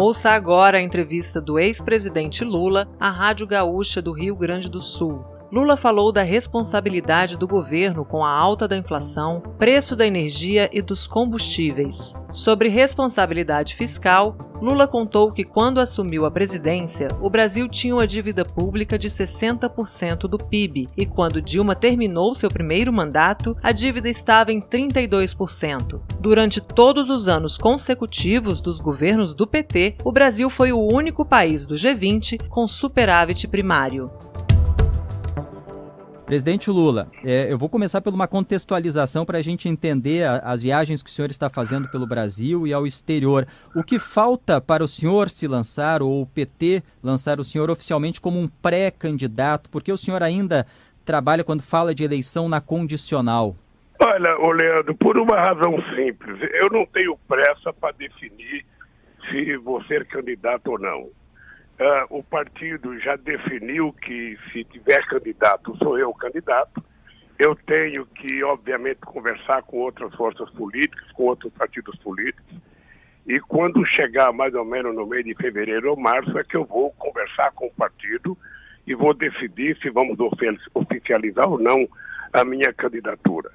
Ouça agora a entrevista do ex-presidente Lula à Rádio Gaúcha do Rio Grande do Sul. Lula falou da responsabilidade do governo com a alta da inflação, preço da energia e dos combustíveis. Sobre responsabilidade fiscal, Lula contou que quando assumiu a presidência, o Brasil tinha uma dívida pública de 60% do PIB e quando Dilma terminou seu primeiro mandato, a dívida estava em 32%. Durante todos os anos consecutivos dos governos do PT, o Brasil foi o único país do G20 com superávit primário. Presidente Lula, é, eu vou começar por uma contextualização para a gente entender a, as viagens que o senhor está fazendo pelo Brasil e ao exterior. O que falta para o senhor se lançar, ou o PT lançar o senhor oficialmente como um pré-candidato? Porque o senhor ainda trabalha, quando fala de eleição, na condicional. Olha, ô Leandro, por uma razão simples. Eu não tenho pressa para definir se vou ser candidato ou não. Uh, o partido já definiu que se tiver candidato, sou eu o candidato. Eu tenho que, obviamente, conversar com outras forças políticas, com outros partidos políticos. E quando chegar mais ou menos no mês de fevereiro ou março, é que eu vou conversar com o partido e vou decidir se vamos oficializar ou não a minha candidatura.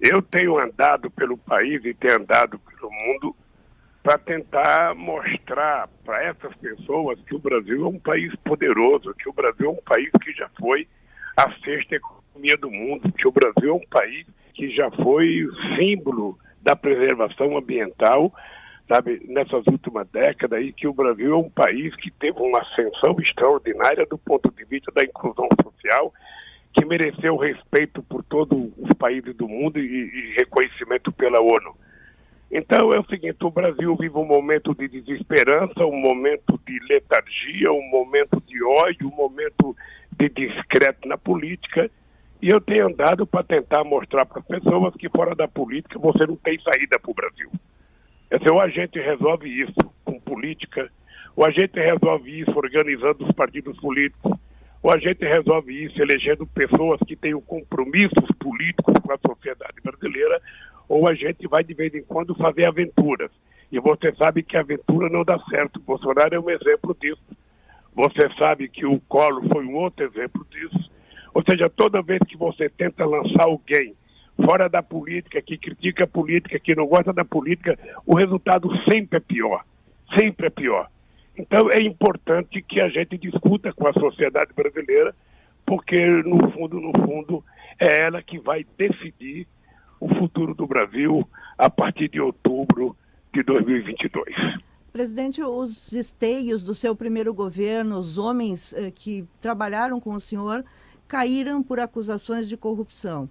Eu tenho andado pelo país e tenho andado pelo mundo para tentar mostrar para essas pessoas que o Brasil é um país poderoso, que o Brasil é um país que já foi a sexta economia do mundo, que o Brasil é um país que já foi símbolo da preservação ambiental, sabe, nessas últimas décadas, e que o Brasil é um país que teve uma ascensão extraordinária do ponto de vista da inclusão social, que mereceu respeito por todos os países do mundo e, e reconhecimento pela ONU. Então é o seguinte, o Brasil vive um momento de desesperança, um momento de letargia, um momento de ódio, um momento de discreto na política, e eu tenho andado para tentar mostrar para as pessoas que fora da política você não tem saída para o Brasil. Então, ou a gente resolve isso com política, ou a gente resolve isso organizando os partidos políticos, ou a gente resolve isso elegendo pessoas que tenham compromissos políticos com a sociedade brasileira, ou a gente vai de vez em quando fazer aventuras. E você sabe que a aventura não dá certo. Bolsonaro é um exemplo disso. Você sabe que o Collor foi um outro exemplo disso. Ou seja, toda vez que você tenta lançar alguém fora da política, que critica a política, que não gosta da política, o resultado sempre é pior. Sempre é pior. Então é importante que a gente discuta com a sociedade brasileira, porque no fundo, no fundo, é ela que vai decidir o futuro do Brasil a partir de outubro de 2022. Presidente, os esteios do seu primeiro governo, os homens eh, que trabalharam com o senhor, caíram por acusações de corrupção.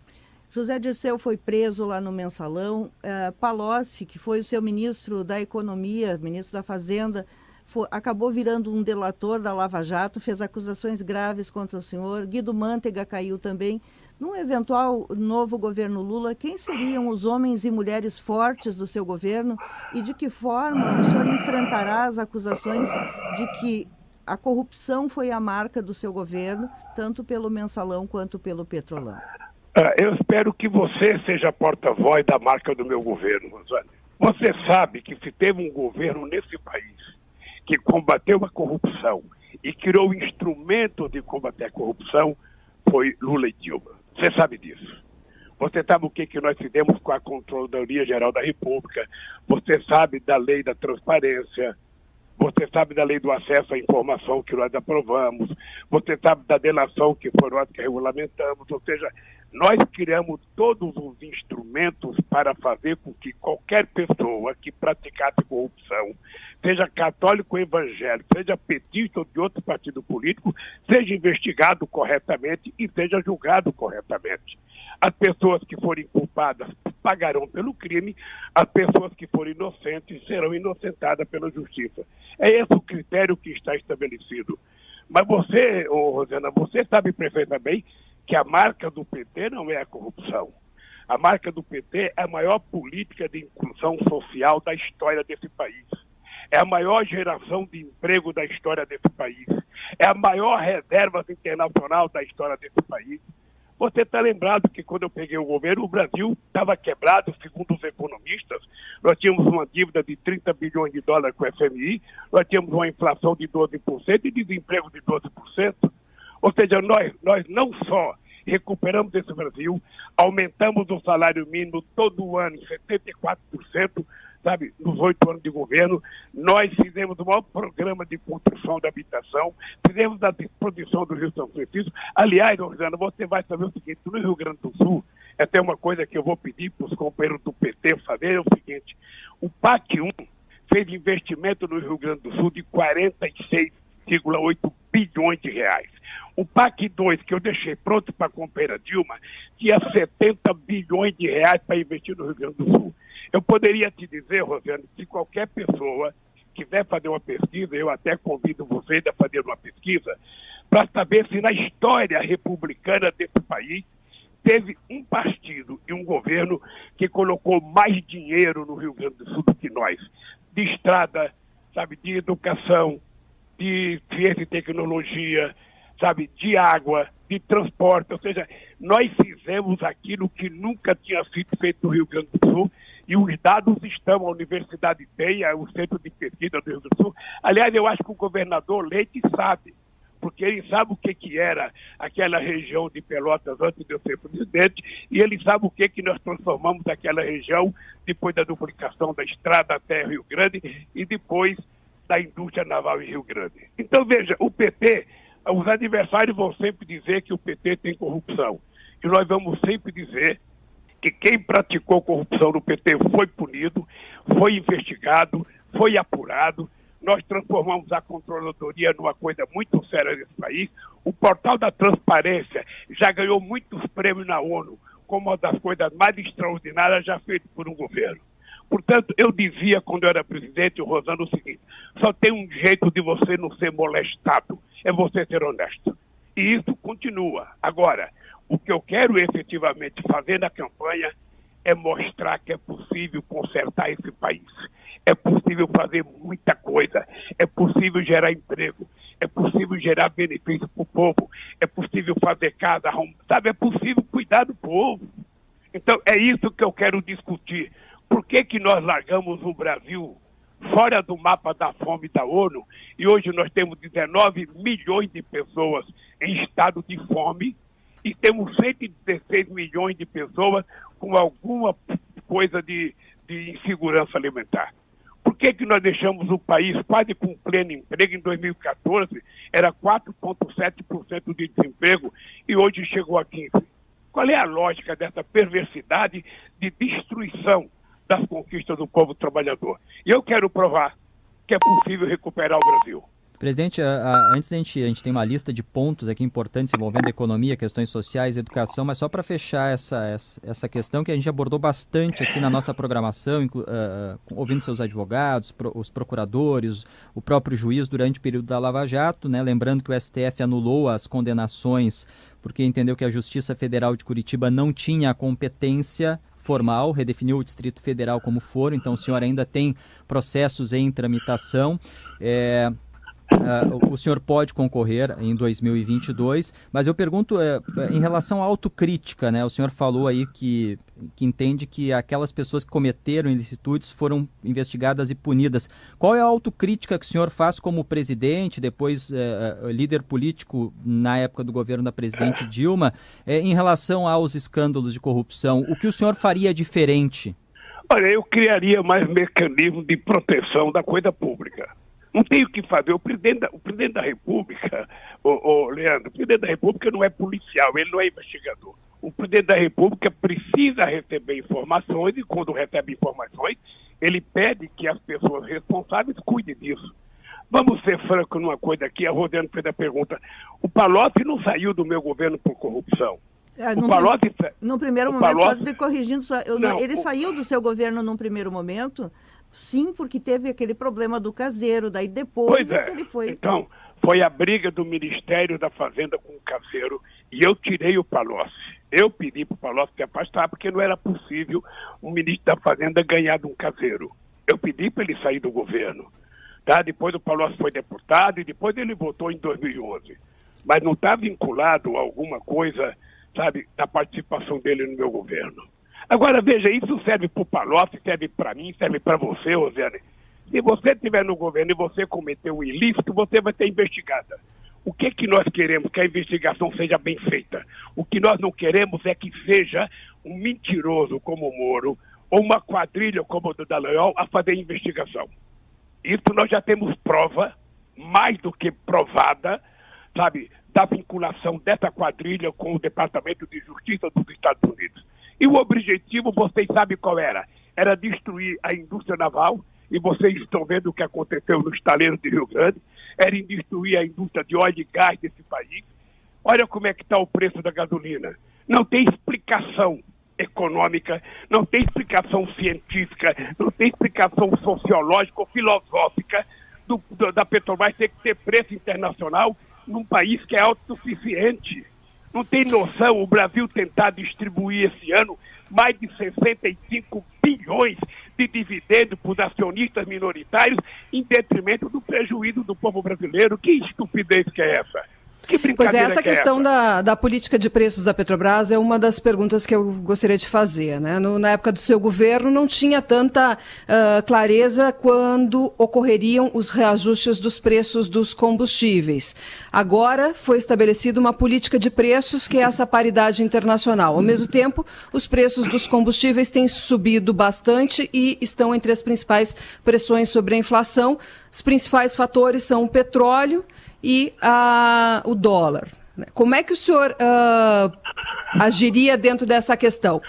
José Dirceu foi preso lá no mensalão. Uh, Palocci, que foi o seu ministro da Economia, ministro da Fazenda, foi, acabou virando um delator da Lava Jato, fez acusações graves contra o senhor. Guido Mantega caiu também. Num eventual novo governo Lula, quem seriam os homens e mulheres fortes do seu governo e de que forma o senhor enfrentará as acusações de que a corrupção foi a marca do seu governo, tanto pelo mensalão quanto pelo petrolão? Ah, eu espero que você seja porta-voz da marca do meu governo, Rosane. Você sabe que se teve um governo nesse país que combateu a corrupção e criou instrumento de combater a corrupção, foi Lula e Dilma. Você sabe disso. Você sabe o que, que nós fizemos com a Controladoria Geral da República. Você sabe da lei da transparência. Você sabe da lei do acesso à informação que nós aprovamos. Você sabe da delação que foi nós que regulamentamos. Ou seja, nós criamos todos os instrumentos para fazer com que qualquer pessoa que praticasse corrupção, seja católico ou evangélico, seja petista ou de outro partido político, seja investigado corretamente e seja julgado corretamente. As pessoas que forem culpadas pagarão pelo crime, as pessoas que forem inocentes serão inocentadas pela justiça. É esse o critério que está estabelecido. Mas você, oh, Rosana, você sabe perfeitamente que a marca do PT não é a corrupção. A marca do PT é a maior política de inclusão social da história desse país. É a maior geração de emprego da história desse país. É a maior reserva internacional da história desse país. Você está lembrado que quando eu peguei o governo, o Brasil estava quebrado, segundo os economistas. Nós tínhamos uma dívida de 30 bilhões de dólares com o FMI, nós tínhamos uma inflação de 12% e desemprego de 12%. Ou seja, nós, nós não só recuperamos esse Brasil, aumentamos o salário mínimo todo ano em 74%, sabe, nos oito anos de governo, nós fizemos o maior programa de construção da habitação, fizemos a disposição do Rio São Francisco. Aliás, Rosana, você vai saber o seguinte, no Rio Grande do Sul, é até uma coisa que eu vou pedir para os companheiros do PT fazer, é o seguinte, o PAC 1 fez investimento no Rio Grande do Sul de 46,8 bilhões de reais. O PAC 2, que eu deixei pronto para a companheira Dilma, tinha 70 bilhões de reais para investir no Rio Grande do Sul. Eu poderia te dizer, Rosiane, que qualquer pessoa quiser fazer uma pesquisa, eu até convido vocês a fazer uma pesquisa, para saber se na história republicana desse país teve um partido e um governo que colocou mais dinheiro no Rio Grande do Sul do que nós. De estrada, sabe, de educação, de ciência e tecnologia, sabe, de água, de transporte. Ou seja, nós fizemos aquilo que nunca tinha sido feito no Rio Grande do Sul e os dados estão, a Universidade tem, o Centro de Pesquisa do Rio do Sul. Aliás, eu acho que o governador Leite sabe, porque ele sabe o que, que era aquela região de Pelotas antes de eu ser presidente, e ele sabe o que, que nós transformamos aquela região depois da duplicação da estrada até Rio Grande e depois da indústria naval em Rio Grande. Então, veja, o PT, os adversários vão sempre dizer que o PT tem corrupção. E nós vamos sempre dizer que quem praticou corrupção no PT foi punido, foi investigado, foi apurado. Nós transformamos a controladoria numa coisa muito séria nesse país. O portal da transparência já ganhou muitos prêmios na ONU, como uma das coisas mais extraordinárias já feitas por um governo. Portanto, eu dizia quando eu era presidente, o Rosano, o seguinte: só tem um jeito de você não ser molestado, é você ser honesto. E isso continua. Agora, o que eu quero efetivamente fazer na campanha é mostrar que é possível consertar esse país. É possível fazer muita coisa. É possível gerar emprego. É possível gerar benefício para o povo. É possível fazer casa, sabe? É possível cuidar do povo. Então, é isso que eu quero discutir. Por que, que nós largamos o Brasil fora do mapa da fome da ONU e hoje nós temos 19 milhões de pessoas em estado de fome e temos 116 milhões de pessoas com alguma coisa de, de insegurança alimentar. Por que, que nós deixamos o país quase com pleno emprego? Em 2014 era 4,7% de desemprego e hoje chegou a 15%. Qual é a lógica dessa perversidade de destruição das conquistas do povo trabalhador? E eu quero provar que é possível recuperar o Brasil. Presidente, a, a, antes da gente, a gente tem uma lista de pontos aqui importantes envolvendo economia, questões sociais, educação, mas só para fechar essa, essa, essa, questão que a gente abordou bastante aqui na nossa programação, inclu, uh, ouvindo seus advogados, pro, os procuradores, o próprio juiz durante o período da Lava Jato, né? lembrando que o STF anulou as condenações porque entendeu que a Justiça Federal de Curitiba não tinha a competência formal, redefiniu o Distrito Federal como foro, então o senhor ainda tem processos em tramitação. É, Uh, o senhor pode concorrer em 2022, mas eu pergunto uh, em relação à autocrítica, né? O senhor falou aí que, que entende que aquelas pessoas que cometeram ilicitudes foram investigadas e punidas. Qual é a autocrítica que o senhor faz como presidente, depois uh, líder político na época do governo da presidente Dilma, em relação aos escândalos de corrupção? O que o senhor faria diferente? Olha, eu criaria mais mecanismos de proteção da coisa pública não tem o que fazer. O presidente da, o presidente da República, o, o Leandro, o presidente da República não é policial, ele não é investigador. O presidente da República precisa receber informações e, quando recebe informações, ele pede que as pessoas responsáveis cuidem disso. Vamos ser francos numa coisa aqui, a Rosiane fez a pergunta. O Palocci não saiu do meu governo por corrupção. É, o no, Palocci, no primeiro momento, Palocci, só corrigindo, só, eu, não, ele o, saiu do seu governo num primeiro momento Sim, porque teve aquele problema do caseiro, daí depois é, é que ele foi. Então, foi a briga do Ministério da Fazenda com o caseiro e eu tirei o Palocci. Eu pedi para o Palocci se afastar porque não era possível um ministro da Fazenda ganhar de um caseiro. Eu pedi para ele sair do governo. Tá? Depois o Palocci foi deputado e depois ele votou em 2011. Mas não está vinculado a alguma coisa, sabe, da participação dele no meu governo. Agora, veja, isso serve para o Palocci, serve para mim, serve para você, Rosiane. Se você estiver no governo e você cometeu um ilícito, você vai ser investigada. O que, que nós queremos? Que a investigação seja bem feita. O que nós não queremos é que seja um mentiroso como o Moro ou uma quadrilha como o do Dallagnol a fazer investigação. Isso nós já temos prova, mais do que provada, sabe, da vinculação dessa quadrilha com o Departamento de Justiça dos Estados Unidos. E o objetivo, vocês sabem qual era? Era destruir a indústria naval, e vocês estão vendo o que aconteceu no estaleiro de Rio Grande, era destruir a indústria de óleo e gás desse país. Olha como é que está o preço da gasolina. Não tem explicação econômica, não tem explicação científica, não tem explicação sociológica ou filosófica do, do, da Petrobras ter que ter preço internacional num país que é autossuficiente. Não tem noção o Brasil tentar distribuir esse ano mais de 65 bilhões de dividendos para os acionistas minoritários em detrimento do prejuízo do povo brasileiro. Que estupidez que é essa? Que pois é, essa que questão é essa? Da, da política de preços da Petrobras é uma das perguntas que eu gostaria de fazer. Né? No, na época do seu governo não tinha tanta uh, clareza quando ocorreriam os reajustes dos preços dos combustíveis. Agora foi estabelecida uma política de preços que é essa paridade internacional. Ao mesmo tempo, os preços dos combustíveis têm subido bastante e estão entre as principais pressões sobre a inflação. Os principais fatores são o petróleo e uh, o dólar. Como é que o senhor uh, agiria dentro dessa questão?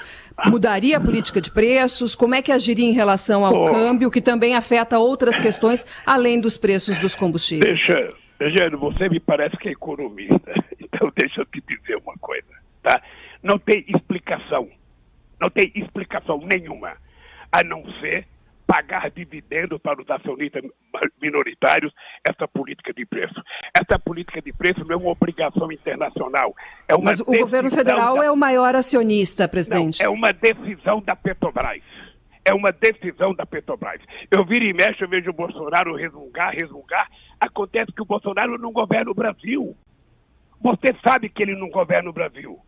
Mudaria a política de preços? Como é que agiria em relação ao oh. câmbio, que também afeta outras questões, além dos preços dos combustíveis? Deixa, Eugênio, você me parece que é economista, então deixa eu te dizer uma coisa, tá? Não tem explicação, não tem explicação nenhuma, a não ser pagar dividendos para os acionistas minoritários essa política de preço. Essa política de preço não é uma obrigação internacional. É uma Mas o governo federal da... é o maior acionista, presidente. Não, é uma decisão da Petrobras. É uma decisão da Petrobras. Eu viro e mexo, eu vejo o Bolsonaro resmungar, resmungar. Acontece que o Bolsonaro não governa o Brasil. Você sabe que ele não governa o Brasil.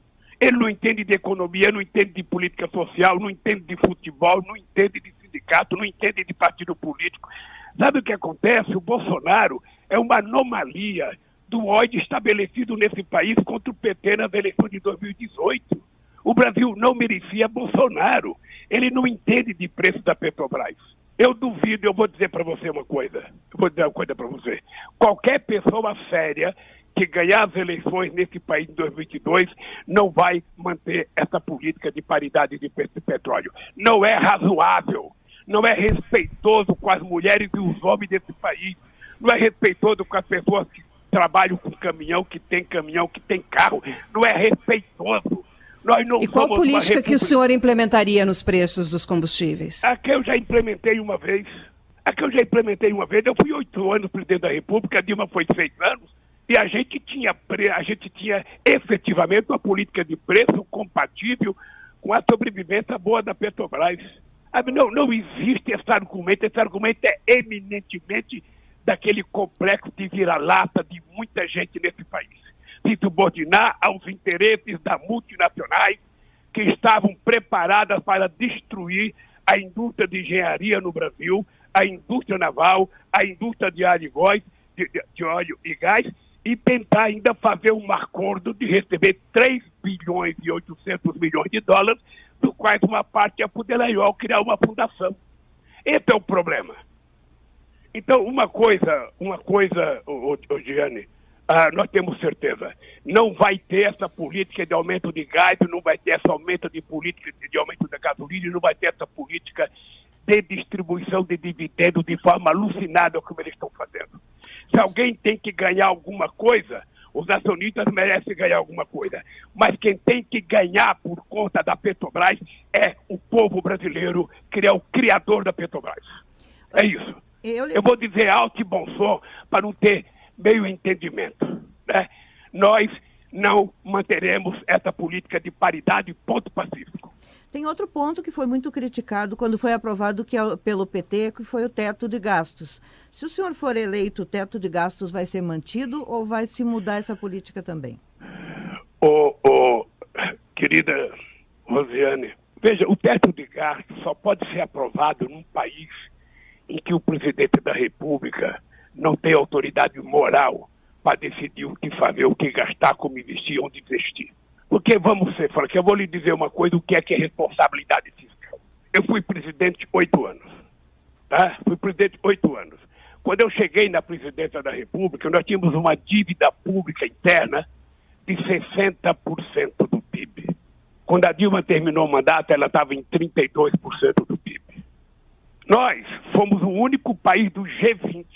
Ele não entende de economia, não entende de política social, não entende de futebol, não entende de sindicato, não entende de partido político. Sabe o que acontece? O Bolsonaro é uma anomalia do ódio estabelecido nesse país contra o PT nas eleições de 2018. O Brasil não merecia Bolsonaro. Ele não entende de preço da Petrobras. Eu duvido, eu vou dizer para você uma coisa. Eu vou dizer uma coisa para você. Qualquer pessoa séria que ganhar as eleições nesse país em 2022 não vai manter essa política de paridade de petróleo. Não é razoável, não é respeitoso com as mulheres e os homens desse país, não é respeitoso com as pessoas que trabalham com caminhão, que tem caminhão, que tem carro, não é respeitoso. e qual política que o senhor implementaria nos preços dos combustíveis? A que eu já implementei uma vez. A que eu já implementei uma vez. Eu fui oito anos presidente da República, a Dilma foi seis anos. E a gente tinha, a gente tinha efetivamente uma política de preço compatível com a sobrevivência boa da Petrobras. Não, não existe esse argumento, esse argumento é eminentemente daquele complexo de vira-lata de muita gente nesse país. Se subordinar aos interesses das multinacionais que estavam preparadas para destruir a indústria de engenharia no Brasil, a indústria naval, a indústria de óleo, de, de óleo e gás, e tentar ainda fazer um acordo de receber 3 bilhões e 800 milhões de dólares, do quais uma parte é para o criar uma fundação. Esse é o problema. Então, uma coisa, uma coisa, ô, ô, ah, nós temos certeza, não vai ter essa política de aumento de gás, não vai ter essa aumento de política de aumento da gasolina, não vai ter essa política de distribuição de dividendos de forma alucinada como eles estão fazendo. Se alguém tem que ganhar alguma coisa, os acionistas merecem ganhar alguma coisa. Mas quem tem que ganhar por conta da Petrobras é o povo brasileiro, que é o criador da Petrobras. É isso. Eu, Eu vou dizer alto e bom som para não ter meio entendimento. Né? Nós não manteremos essa política de paridade ponto pacífico. Tem outro ponto que foi muito criticado quando foi aprovado que é, pelo PT, que foi o teto de gastos. Se o senhor for eleito, o teto de gastos vai ser mantido ou vai se mudar essa política também? O, o Querida Rosiane, veja, o teto de gasto só pode ser aprovado num país em que o presidente da República não tem autoridade moral para decidir o que fazer, o que gastar, como investir, onde investir. Porque, vamos ser francos, eu vou lhe dizer uma coisa, o que é que é responsabilidade fiscal. Eu fui presidente oito anos, tá? Fui presidente oito anos. Quando eu cheguei na presidência da República, nós tínhamos uma dívida pública interna de 60% do PIB. Quando a Dilma terminou o mandato, ela estava em 32% do PIB. Nós fomos o único país do G20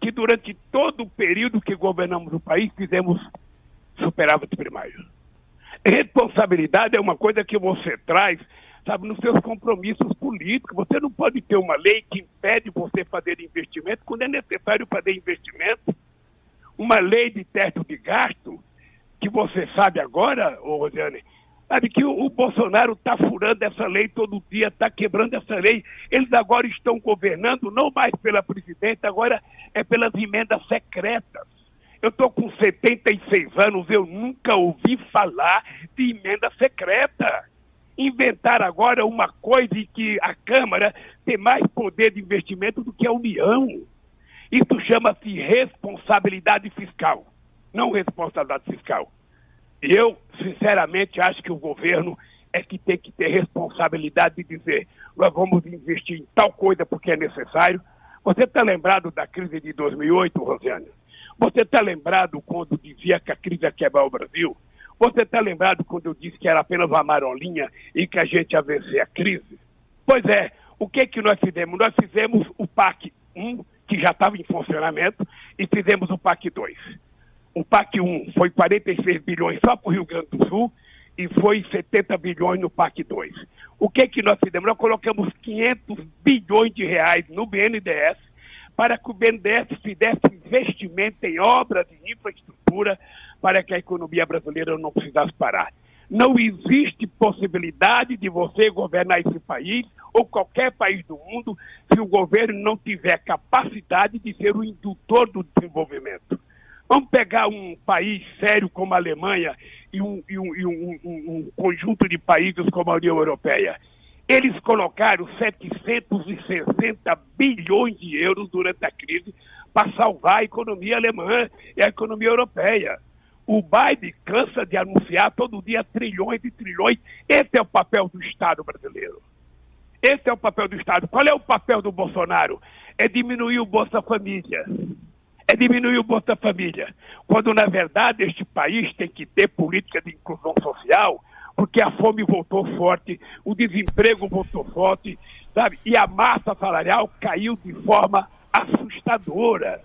que durante todo o período que governamos o país fizemos superávit primário. Responsabilidade é uma coisa que você traz, sabe, nos seus compromissos políticos. Você não pode ter uma lei que impede você fazer investimento quando é necessário fazer investimento. Uma lei de teto de gasto, que você sabe agora, ô Rosiane, sabe que o, o Bolsonaro está furando essa lei todo dia, está quebrando essa lei. Eles agora estão governando não mais pela presidente, agora é pelas emendas secretas. Eu estou com 76 anos, eu nunca ouvi falar de emenda secreta. Inventar agora uma coisa em que a Câmara tem mais poder de investimento do que a União. Isso chama-se responsabilidade fiscal, não responsabilidade fiscal. Eu, sinceramente, acho que o governo é que tem que ter responsabilidade de dizer: nós vamos investir em tal coisa porque é necessário. Você está lembrado da crise de 2008, Rosiane? Você está lembrado quando dizia que a crise ia quebrar o Brasil? Você está lembrado quando eu disse que era apenas uma marolinha e que a gente ia vencer a crise? Pois é, o que, que nós fizemos? Nós fizemos o PAC 1, que já estava em funcionamento, e fizemos o PAC 2. O PAC 1 foi 46 bilhões só para o Rio Grande do Sul e foi 70 bilhões no PAC 2. O que que nós fizemos? Nós colocamos 500 bilhões de reais no BNDES para que o BNDES fizesse investimento em obras de infraestrutura para que a economia brasileira não precisasse parar. Não existe possibilidade de você governar esse país ou qualquer país do mundo se o governo não tiver capacidade de ser o indutor do desenvolvimento. Vamos pegar um país sério como a Alemanha e um, e um, e um, um conjunto de países como a União Europeia. Eles colocaram 760 bilhões de euros durante a crise para salvar a economia alemã e a economia europeia. O Biden cansa de anunciar todo dia trilhões e trilhões. Esse é o papel do Estado brasileiro. Esse é o papel do Estado. Qual é o papel do Bolsonaro? É diminuir o Bolsa Família é diminuir o Bolsa Família, quando na verdade este país tem que ter política de inclusão social, porque a fome voltou forte, o desemprego voltou forte, sabe? E a massa salarial caiu de forma assustadora.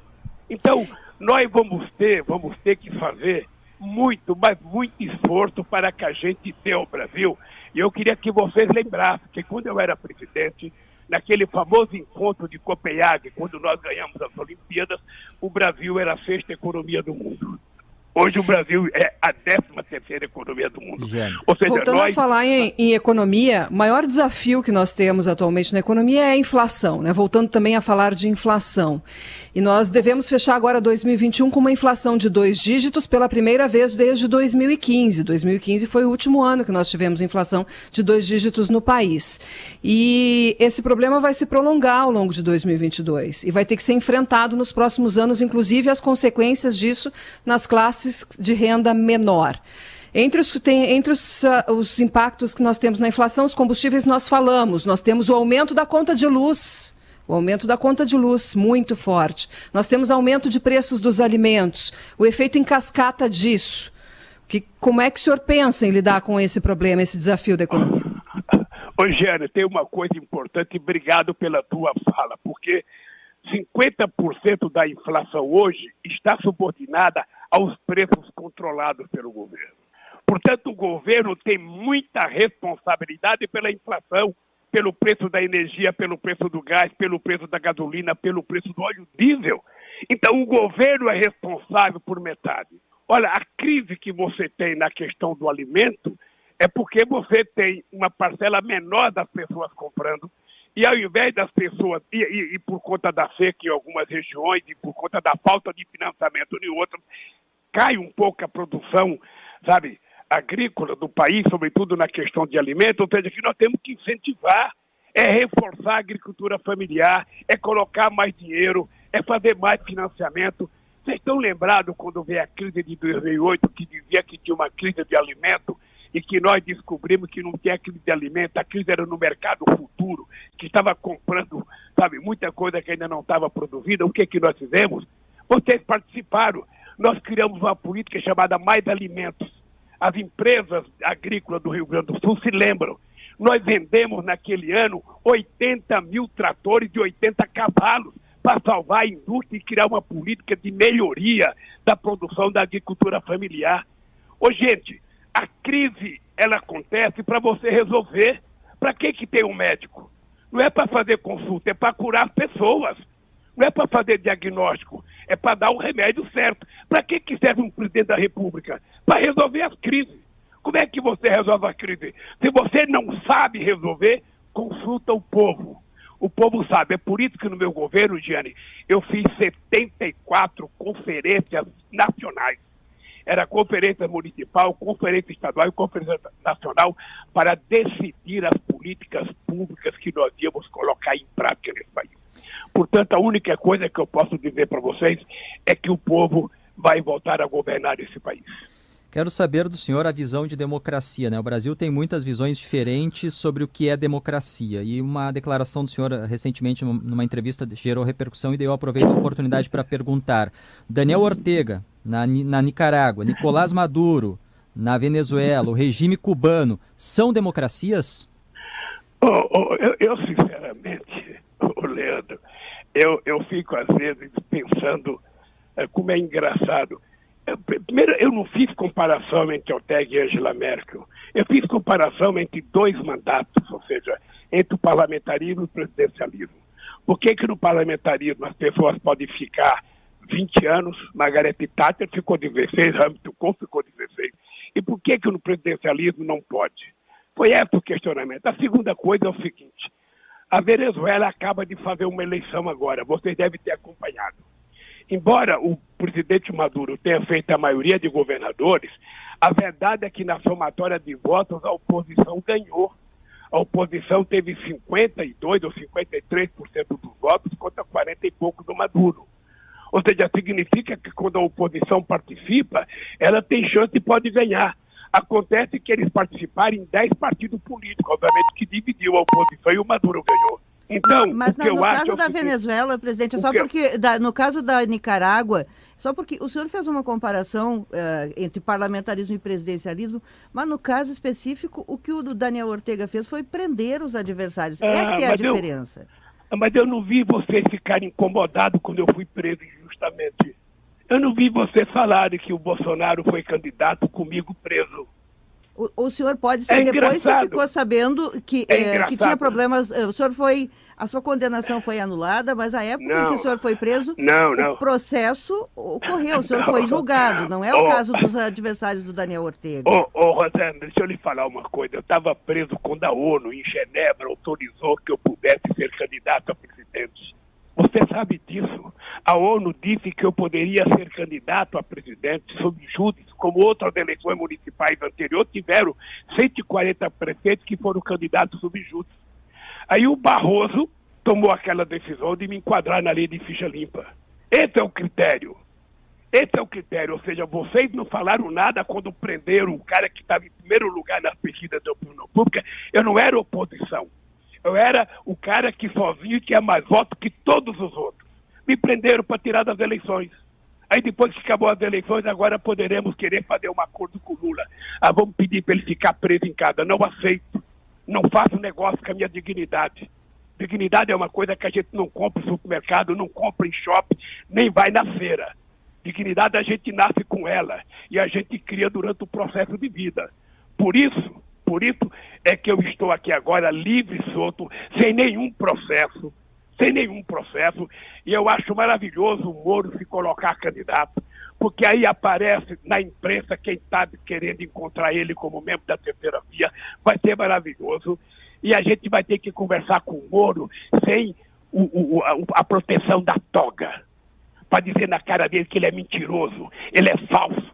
Então, nós vamos ter, vamos ter que fazer muito, mas muito esforço para que a gente tenha o Brasil. E eu queria que vocês lembrassem que quando eu era presidente, naquele famoso encontro de Copenhague, quando nós ganhamos as Olimpíadas, o Brasil era a sexta economia do mundo. Hoje o Brasil é a 13 terceira economia do mundo. Ou seja, Voltando nós... a falar em, em, economia, o maior desafio que nós temos atualmente na economia é a inflação, né? Voltando também a falar de inflação. E nós devemos fechar agora 2021 com uma inflação de dois dígitos pela primeira vez desde 2015. 2015 foi o último ano que nós tivemos inflação de dois dígitos no país. E esse problema vai se prolongar ao longo de 2022 e vai ter que ser enfrentado nos próximos anos, inclusive as consequências disso nas classes de renda menor. Entre, os, tem, entre os, uh, os impactos que nós temos na inflação, os combustíveis nós falamos. Nós temos o aumento da conta de luz o aumento da conta de luz muito forte. Nós temos aumento de preços dos alimentos, o efeito em cascata disso. Que, como é que o senhor pensa em lidar com esse problema, esse desafio da economia? Ô, Giane, tem uma coisa importante, obrigado pela tua fala, porque 50% da inflação hoje está subordinada aos preços controlados pelo governo. Portanto, o governo tem muita responsabilidade pela inflação pelo preço da energia, pelo preço do gás, pelo preço da gasolina, pelo preço do óleo diesel. Então, o governo é responsável por metade. Olha, a crise que você tem na questão do alimento é porque você tem uma parcela menor das pessoas comprando, e ao invés das pessoas, e, e, e por conta da seca em algumas regiões, e por conta da falta de financiamento em outras, cai um pouco a produção, sabe? agrícola do país, sobretudo na questão de alimentos, ou seja, que nós temos que incentivar, é reforçar a agricultura familiar, é colocar mais dinheiro, é fazer mais financiamento. Vocês estão lembrados quando veio a crise de 2008, que dizia que tinha uma crise de alimento e que nós descobrimos que não tinha crise de alimento, a crise era no mercado futuro, que estava comprando, sabe, muita coisa que ainda não estava produzida. O que, que nós fizemos? Vocês participaram. Nós criamos uma política chamada Mais Alimentos. As empresas agrícolas do Rio Grande do Sul se lembram. Nós vendemos naquele ano 80 mil tratores de 80 cavalos para salvar a indústria e criar uma política de melhoria da produção da agricultura familiar. Ô, gente, a crise ela acontece para você resolver. Para que, que tem um médico? Não é para fazer consulta, é para curar pessoas. Não é para fazer diagnóstico, é para dar o remédio certo. Para que, que serve um presidente da República? Para resolver as crises. Como é que você resolve a crise? Se você não sabe resolver, consulta o povo. O povo sabe. É por isso que no meu governo, Gianni, eu fiz 74 conferências nacionais. Era conferência municipal, conferência estadual e conferência nacional para decidir as políticas públicas que nós íamos colocar em prática nesse país. Portanto, a única coisa que eu posso dizer para vocês é que o povo vai voltar a governar esse país. Quero saber do senhor a visão de democracia. Né? O Brasil tem muitas visões diferentes sobre o que é democracia. E uma declaração do senhor recentemente, numa entrevista, gerou repercussão e eu aproveito a oportunidade para perguntar. Daniel Ortega, na, na Nicarágua, Nicolás Maduro, na Venezuela, o regime cubano, são democracias? Oh, oh, eu, eu, sinceramente, oh, Leandro, eu, eu fico às vezes pensando é, como é engraçado. Eu, primeiro, eu não fiz comparação entre Ortega e Angela Merkel. Eu fiz comparação entre dois mandatos, ou seja, entre o parlamentarismo e o presidencialismo. Por que, que no parlamentarismo as pessoas podem ficar 20 anos, Margaret Thatcher ficou 16, Hamilton Kohl ficou 16. E por que, que no presidencialismo não pode? Foi esse o questionamento. A segunda coisa é o seguinte: a Venezuela acaba de fazer uma eleição agora, vocês devem ter acompanhado. Embora o presidente Maduro tenha feito a maioria de governadores, a verdade é que na somatória de votos a oposição ganhou. A oposição teve 52 ou 53% dos votos contra 40 e pouco do Maduro. Ou seja, significa que quando a oposição participa, ela tem chance e pode ganhar. Acontece que eles participaram em 10 partidos políticos, obviamente que dividiu a oposição e o Maduro ganhou. Então, mas no caso é da Venezuela, presidente, é só porque da, no caso da Nicarágua, só porque o senhor fez uma comparação uh, entre parlamentarismo e presidencialismo, mas no caso específico, o que o Daniel Ortega fez foi prender os adversários. Ah, Esta é a diferença. Eu, mas eu não vi vocês ficarem incomodados quando eu fui preso injustamente. Eu não vi você falar que o Bolsonaro foi candidato comigo preso. O, o senhor pode ser, é depois você ficou sabendo que, é é, que tinha problemas. Eh, o senhor foi. A sua condenação foi anulada, mas a época não, em que o senhor foi preso, não, não. o processo ocorreu, o senhor foi julgado, não é o oh, caso dos adversários do Daniel Ortega. Ô, oh, oh, Rosana, deixa eu lhe falar uma coisa. Eu estava preso quando a ONU, em Genebra, autorizou que eu pudesse ser candidato a presidente. Você sabe disso. A ONU disse que eu poderia ser candidato a presidente sob júdice, como outras eleições municipais anteriores tiveram 140 prefeitos que foram candidatos sob júdice. Aí o Barroso tomou aquela decisão de me enquadrar na lei de ficha limpa. Esse é o critério. Esse é o critério, ou seja, vocês não falaram nada quando prenderam o cara que estava em primeiro lugar nas pesquisas da opinião pública. Eu não era oposição. Eu era o cara que sozinho tinha mais votos que todos os outros. Me prenderam para tirar das eleições. Aí depois que acabou as eleições, agora poderemos querer fazer um acordo com o Lula. Ah, vamos pedir para ele ficar preso em casa. Não aceito. Não faço negócio com a minha dignidade. Dignidade é uma coisa que a gente não compra em supermercado, não compra em shopping, nem vai na feira. Dignidade a gente nasce com ela e a gente cria durante o processo de vida. Por isso, por isso é que eu estou aqui agora livre e solto, sem nenhum processo, sem nenhum processo, e eu acho maravilhoso o Moro se colocar candidato, porque aí aparece na imprensa quem está querendo encontrar ele como membro da terceira via, vai ser maravilhoso, e a gente vai ter que conversar com o Moro sem o, o, a, a proteção da toga, para dizer na cara dele que ele é mentiroso, ele é falso,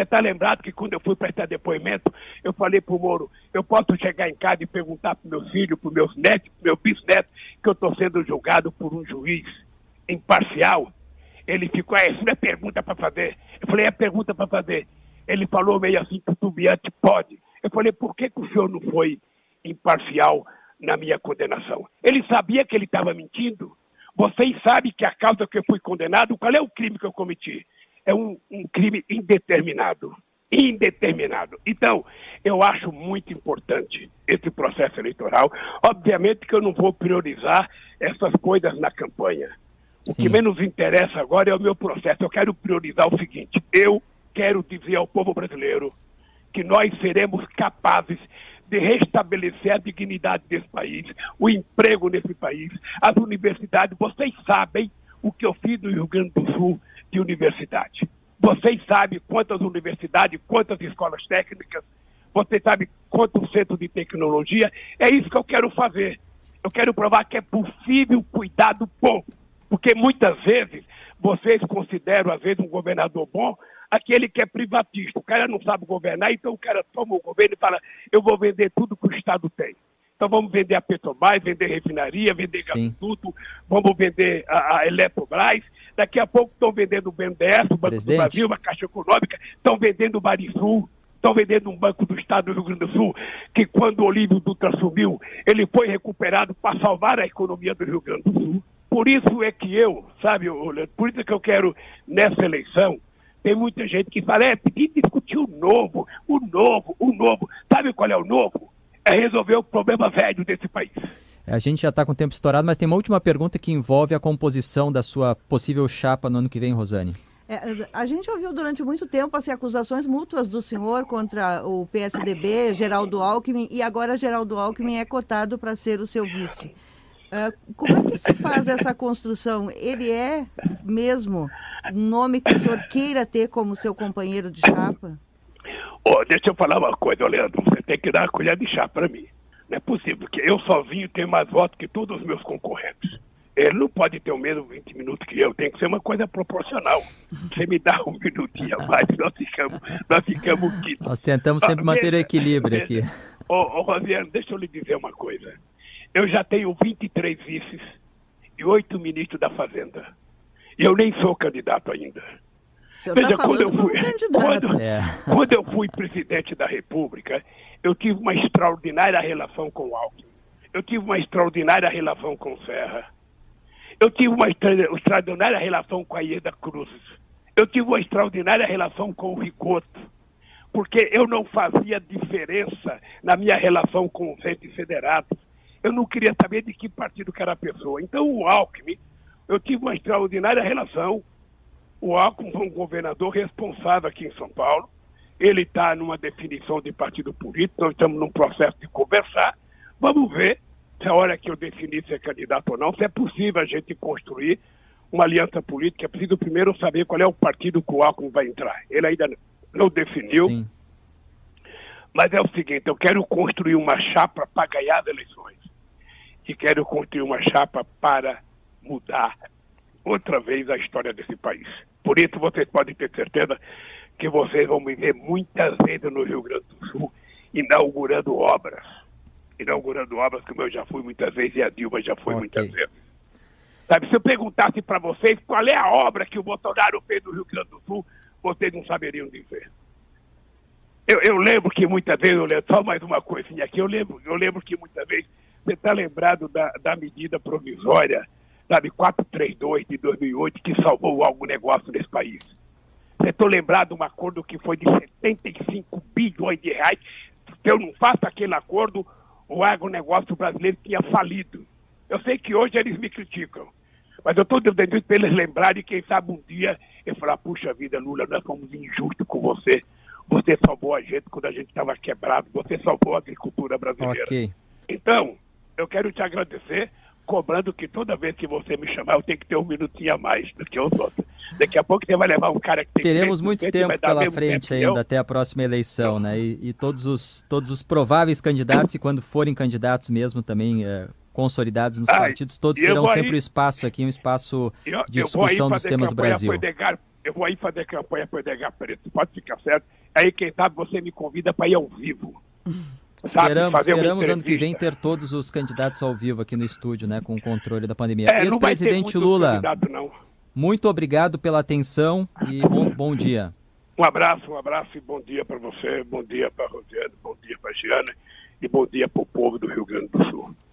Você está lembrado que quando eu fui prestar depoimento, eu falei para o Moro, eu posso chegar em casa e perguntar para meus filhos, para meus netos, para meu bisneto, que eu estou sendo julgado por um juiz imparcial? Ele ficou, é, isso não é pergunta para fazer. Eu falei, é pergunta para fazer. Ele falou meio assim, titubeante, pode. Eu falei, por que, que o senhor não foi imparcial na minha condenação? Ele sabia que ele estava mentindo. Vocês sabem que a causa que eu fui condenado, qual é o crime que eu cometi? É um, um crime indeterminado. Indeterminado. Então, eu acho muito importante esse processo eleitoral. Obviamente que eu não vou priorizar essas coisas na campanha. O Sim. que menos interessa agora é o meu processo. Eu quero priorizar o seguinte: eu quero dizer ao povo brasileiro que nós seremos capazes de restabelecer a dignidade desse país, o emprego nesse país, as universidades. Vocês sabem o que eu fiz no Rio Grande do Sul de universidade. Vocês sabem quantas universidades, quantas escolas técnicas, vocês sabem quantos centros de tecnologia. É isso que eu quero fazer. Eu quero provar que é possível cuidar do povo. Porque muitas vezes vocês consideram, às vezes, um governador bom aquele que é privatista. O cara não sabe governar, então o cara toma o governo e fala: eu vou vender tudo que o Estado tem. Então vamos vender a Petrobras, vender refinaria, vender gasoduto, vamos vender a, a Eletrobras. Daqui a pouco estão vendendo o BNDES, o Banco Presidente. do Brasil, a Caixa Econômica, estão vendendo o Barisul, estão vendendo um banco do Estado do Rio Grande do Sul, que quando o Olívio Dutra sumiu, ele foi recuperado para salvar a economia do Rio Grande do Sul. Por isso é que eu, sabe, por isso é que eu quero, nessa eleição, tem muita gente que fala, é, pedir discutir o novo, o novo, o novo. Sabe qual é o novo? É resolver o problema velho desse país. A gente já está com o tempo estourado, mas tem uma última pergunta que envolve a composição da sua possível chapa no ano que vem, Rosane. É, a gente ouviu durante muito tempo as acusações mútuas do senhor contra o PSDB, Geraldo Alckmin, e agora Geraldo Alckmin é cotado para ser o seu vice. Uh, como é que se faz essa construção? Ele é mesmo um nome que o senhor queira ter como seu companheiro de chapa? Oh, deixa eu falar uma coisa, Leandro. Você tem que dar a colher de chá para mim. Não é possível que eu sozinho tenha mais votos que todos os meus concorrentes. Ele não pode ter o mesmo 20 minutos que eu, tem que ser uma coisa proporcional. Você me dá um minutinho a mais, nós ficamos, nós ficamos quitos. Nós tentamos sempre ah, manter o equilíbrio aqui. Ô, oh, Rosiane, deixa eu lhe dizer uma coisa. Eu já tenho 23 vices e oito ministros da Fazenda. E eu nem sou candidato ainda. Veja, tá quando, eu fui, quando, é. quando eu fui presidente da República, eu tive uma extraordinária relação com o Alckmin. Eu tive uma extraordinária relação com o Serra. Eu tive uma extraordinária relação com a Ieda Cruz. Eu tive uma extraordinária relação com o Ricoto. Porque eu não fazia diferença na minha relação com os entes federados eu não queria saber de que partido que era a pessoa. Então, o Alckmin, eu tive uma extraordinária relação. O Alckmin foi um governador responsável aqui em São Paulo. Ele está numa definição de partido político, nós estamos num processo de conversar. Vamos ver se a hora que eu definir ser candidato ou não, se é possível a gente construir uma aliança política. É preciso primeiro saber qual é o partido que o Alckmin vai entrar. Ele ainda não definiu. Sim. Mas é o seguinte, eu quero construir uma chapa para ganhar as eleições e quero construir uma chapa para mudar outra vez a história desse país. Por isso vocês podem ter certeza que vocês vão me ver muitas vezes no Rio Grande do Sul inaugurando obras. Inaugurando obras como eu já fui muitas vezes e a Dilma já foi okay. muitas vezes. Sabe, se eu perguntasse para vocês qual é a obra que o Bolsonaro fez no Rio Grande do Sul, vocês não saberiam dizer. Eu, eu lembro que muitas vezes, eu lembro, só mais uma coisinha aqui, eu lembro, eu lembro que muitas vezes você está lembrado da, da medida provisória, sabe, 432 de 2008, que salvou o agronegócio nesse país? Você está lembrado de um acordo que foi de 75 bilhões de reais? Se eu não faço aquele acordo, o agronegócio brasileiro tinha falido. Eu sei que hoje eles me criticam, mas eu estou isso para eles lembrarem, quem sabe um dia, eu falar, puxa vida, Lula, nós fomos injustos com você. Você salvou a gente quando a gente estava quebrado, você salvou a agricultura brasileira. Okay. Então, eu quero te agradecer, cobrando que toda vez que você me chamar, eu tenho que ter um minutinho a mais do que os outros. Daqui a pouco você vai levar um cara que tem Teremos muito tempo pela frente tempo ainda, até a próxima eleição, né? E, e, todos, os, todos os prováveis candidatos, e quando forem candidatos mesmo, também é, consolidados nos partidos, todos terão sempre o espaço aqui, um espaço eu, de discussão dos temas do Brasil. Eu vou aí fazer campanha para o Edgar Preto, pode ficar certo. Aí, quem sabe, você me convida para ir ao vivo. Esperamos, esperamos ano que vem ter todos os candidatos ao vivo aqui no estúdio, né, com o controle da pandemia. É, Ex-presidente Lula, muito obrigado pela atenção e bom, bom dia. Um abraço, um abraço e bom dia para você, bom dia para a Rosiane, bom dia para a Giana e bom dia para o povo do Rio Grande do Sul.